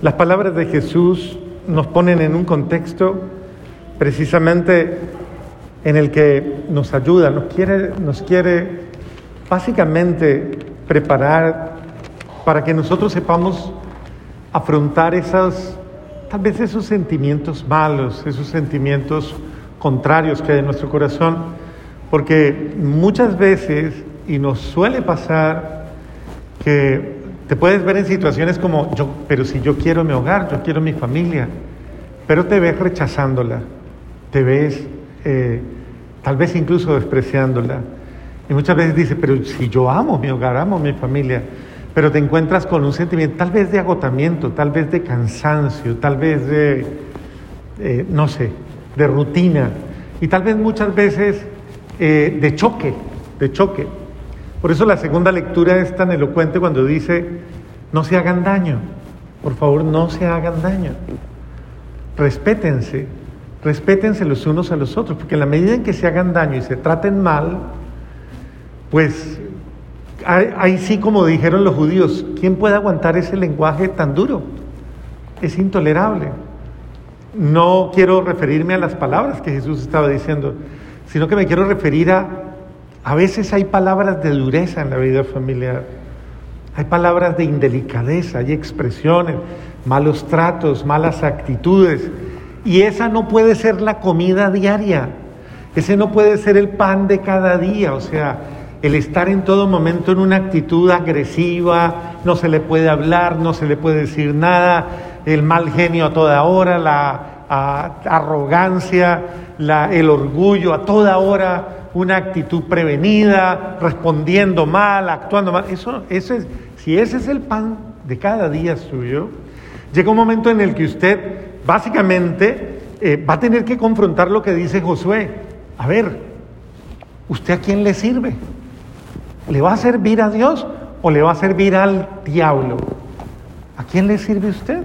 Las palabras de Jesús nos ponen en un contexto precisamente en el que nos ayuda, nos quiere, nos quiere básicamente preparar para que nosotros sepamos afrontar esas, tal vez esos sentimientos malos, esos sentimientos contrarios que hay en nuestro corazón, porque muchas veces, y nos suele pasar, que te puedes ver en situaciones como, yo, pero si yo quiero mi hogar, yo quiero mi familia, pero te ves rechazándola, te ves eh, tal vez incluso despreciándola. Y muchas veces dices, pero si yo amo mi hogar, amo mi familia, pero te encuentras con un sentimiento tal vez de agotamiento, tal vez de cansancio, tal vez de, eh, no sé, de rutina y tal vez muchas veces eh, de choque, de choque. Por eso la segunda lectura es tan elocuente cuando dice, no se hagan daño, por favor no se hagan daño, respétense, respétense los unos a los otros, porque en la medida en que se hagan daño y se traten mal, pues ahí sí como dijeron los judíos, ¿quién puede aguantar ese lenguaje tan duro? Es intolerable. No quiero referirme a las palabras que Jesús estaba diciendo, sino que me quiero referir a, a veces hay palabras de dureza en la vida familiar, hay palabras de indelicadeza, hay expresiones, malos tratos, malas actitudes, y esa no puede ser la comida diaria, ese no puede ser el pan de cada día, o sea, el estar en todo momento en una actitud agresiva, no se le puede hablar, no se le puede decir nada, el mal genio a toda hora, la arrogancia, el orgullo a toda hora, una actitud prevenida, respondiendo mal, actuando mal. Eso, eso es, si ese es el pan de cada día suyo, llega un momento en el que usted básicamente eh, va a tener que confrontar lo que dice Josué. A ver, ¿usted a quién le sirve? ¿Le va a servir a Dios o le va a servir al diablo? ¿A quién le sirve usted?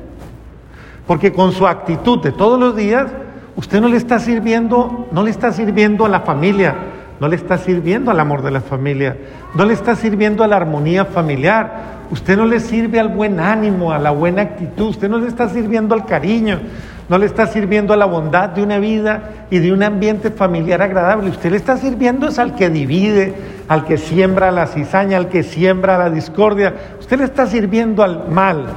Porque con su actitud de todos los días, usted no le está sirviendo, no le está sirviendo a la familia, no le está sirviendo al amor de la familia, no le está sirviendo a la armonía familiar, usted no le sirve al buen ánimo, a la buena actitud, usted no le está sirviendo al cariño, no le está sirviendo a la bondad de una vida y de un ambiente familiar agradable, usted le está sirviendo es al que divide, al que siembra la cizaña, al que siembra la discordia, usted le está sirviendo al mal.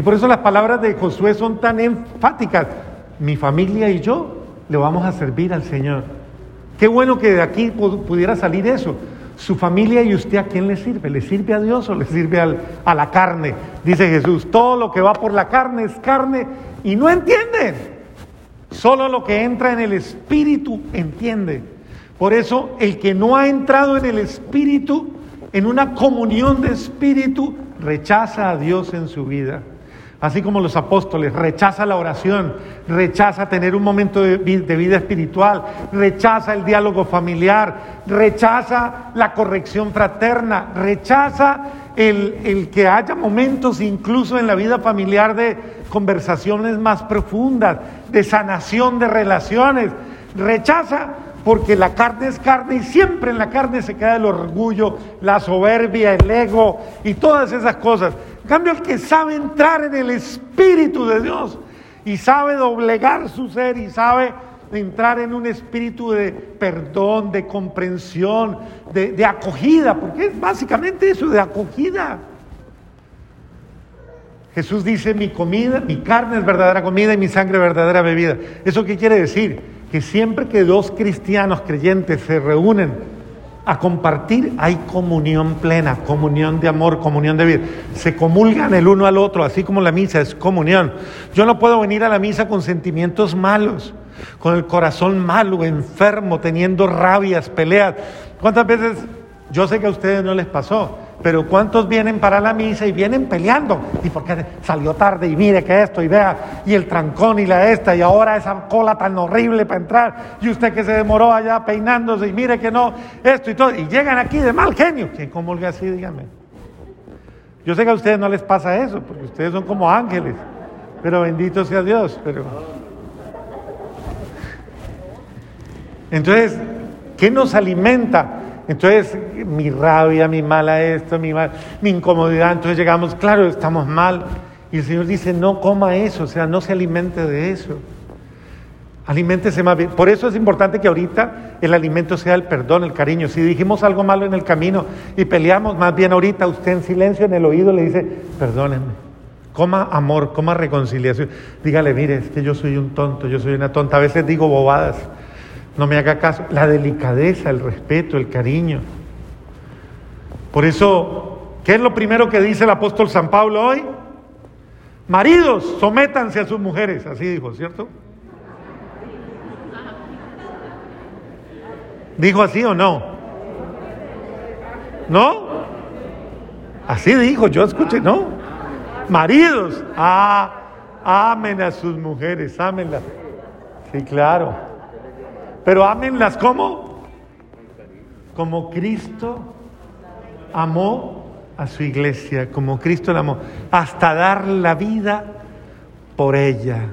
Y por eso las palabras de Josué son tan enfáticas. Mi familia y yo le vamos a servir al Señor. Qué bueno que de aquí pudiera salir eso. Su familia y usted a quién le sirve? ¿Le sirve a Dios o le sirve a la carne? Dice Jesús, todo lo que va por la carne es carne y no entienden. Solo lo que entra en el espíritu entiende. Por eso el que no ha entrado en el espíritu, en una comunión de espíritu, rechaza a Dios en su vida. Así como los apóstoles, rechaza la oración, rechaza tener un momento de, vida espiritual, rechaza el diálogo familiar, rechaza la corrección fraterna, rechaza el, que haya momentos incluso en la vida familiar de conversaciones más profundas, de sanación de relaciones, rechaza porque la carne es carne y siempre en la carne se queda el orgullo, la soberbia, el ego y todas esas cosas cambio, el que sabe entrar en el Espíritu de Dios y sabe doblegar su ser y sabe entrar en un espíritu de perdón, de comprensión, de, acogida, porque es básicamente eso, de acogida. Jesús dice, mi comida, mi carne es verdadera comida y mi sangre verdadera bebida. ¿Eso qué quiere decir? Que siempre que dos cristianos creyentes se reúnen a compartir, hay comunión plena, comunión de amor, comunión de vida. Se comulgan el uno al otro, así como la misa es comunión. Yo no puedo venir a la misa con sentimientos malos, con el corazón malo, enfermo, teniendo rabias, peleas. ¿Cuántas veces, yo sé que a ustedes no les pasó, pero ¿cuántos vienen para la misa y vienen peleando? ¿Y por qué salió tarde? Y mire que esto, y vea, y el trancón y la esta, y ahora esa cola tan horrible para entrar, y usted que se demoró allá peinándose, y mire que no, esto y todo, y llegan aquí de mal genio. ¿Quién comulga así, dígame? Yo sé que a ustedes no les pasa eso, porque ustedes son como ángeles, pero bendito sea Dios, pero... Entonces, ¿qué nos alimenta? Entonces, mi rabia, mi mala esto, mi, mi incomodidad, entonces llegamos, claro, estamos mal. Y el Señor dice, no coma eso, o sea, no se alimente de eso. Aliméntese más bien. Por eso es importante que ahorita el alimento sea el perdón, el cariño. Si dijimos algo malo en el camino y peleamos, más bien ahorita usted en silencio en el oído le dice, perdónenme. Coma amor, coma reconciliación. Dígale, mire, es que yo soy un tonto, yo soy una tonta. A veces digo bobadas. No me haga caso. La delicadeza, el respeto, el cariño. Por eso, ¿qué es lo primero que dice el apóstol San Pablo hoy? Maridos, sométanse a sus mujeres. Así dijo, ¿cierto? ¿Dijo así o no? ¿No? Así dijo, yo escuché, ¿no? Maridos, amen a sus mujeres, ámenlas. Sí, claro. Pero ámenlas como? Como Cristo amó a su iglesia, como Cristo la amó, hasta dar la vida por ella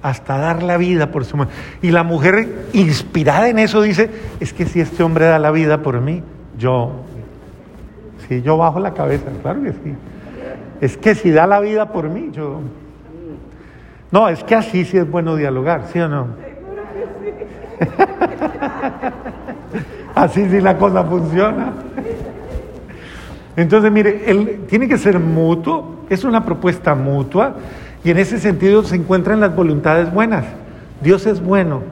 hasta dar la vida por su mujer. Y la mujer inspirada en eso dice, es que si este hombre da la vida por mí, yo, si yo bajo la cabeza, claro que sí. Es que si da la vida por mí, yo... No, es que así sí es bueno dialogar, ¿sí o no? así sí la cosa funciona. Entonces, mire, tiene que ser mutuo, es una propuesta mutua y en ese sentido se encuentran las voluntades buenas. Dios es bueno.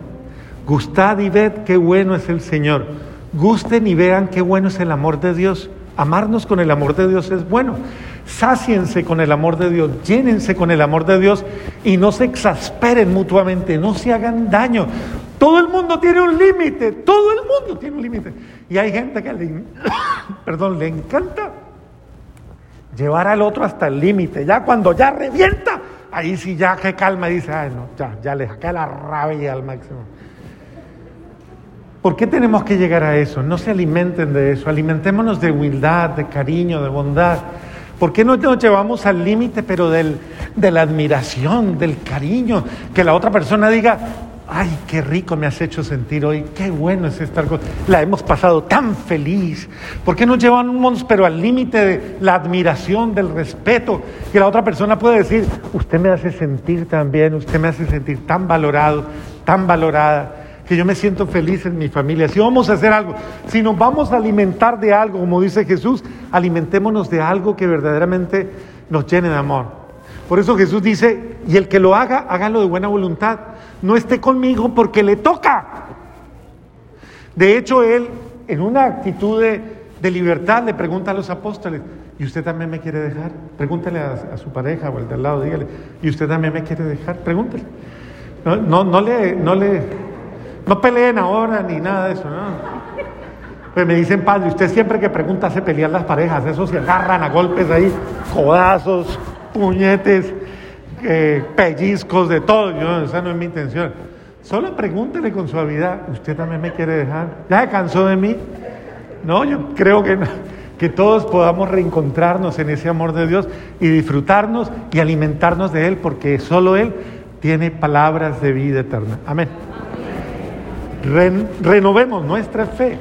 Gustad y ved qué bueno es el Señor. Gusten y vean qué bueno es el amor de Dios. Amarnos con el amor de Dios es bueno. Sáciense con el amor de Dios, llénense con el amor de Dios y no se exasperen mutuamente, no se hagan daño. Todo el mundo tiene un límite, todo el mundo tiene un límite. Y hay gente que le, perdón, le encanta llevar al otro hasta el límite. Ya cuando ya revienta, ahí sí ya que calma y dice, ay no, ya, ya le saqué la rabia al máximo. ¿Por qué tenemos que llegar a eso? No se alimenten de eso, alimentémonos de humildad, de cariño, de bondad. ¿Por qué no nos llevamos al límite, pero del, de la admiración, del cariño? Que la otra persona diga, ay, qué rico me has hecho sentir hoy, qué bueno es estar con... La hemos pasado tan feliz. ¿Por qué nos llevamos, pero al límite de la admiración, del respeto? Que la otra persona puede decir, usted me hace sentir tan bien, usted me hace sentir tan valorado, tan valorada, que yo me siento feliz en mi familia. Si vamos a hacer algo, si nos vamos a alimentar de algo, como dice Jesús, alimentémonos de algo que verdaderamente nos llene de amor. Por eso Jesús dice, y el que lo haga, hágalo de buena voluntad no esté conmigo porque le toca. De hecho, él, en una actitud de, libertad, le pregunta a los apóstoles, ¿y usted también me quiere dejar? Pregúntele a, su pareja o el de al lado, dígale, ¿y usted también me quiere dejar? Pregúntele. No, no, no le, no le, no peleen ahora ni nada de eso, ¿no? Pues me dicen, padre, usted siempre que pregunta hace pelear las parejas, esos se agarran a golpes ahí, codazos, puñetes pellizcos, de todo. Yo, esa no es mi intención. Solo pregúntele con suavidad, ¿usted también me quiere dejar? ¿Ya se cansó de mí? No, yo creo que, que todos podamos reencontrarnos en ese amor de Dios y disfrutarnos y alimentarnos de Él, porque solo Él tiene palabras de vida eterna. Amén. renovemos nuestra fe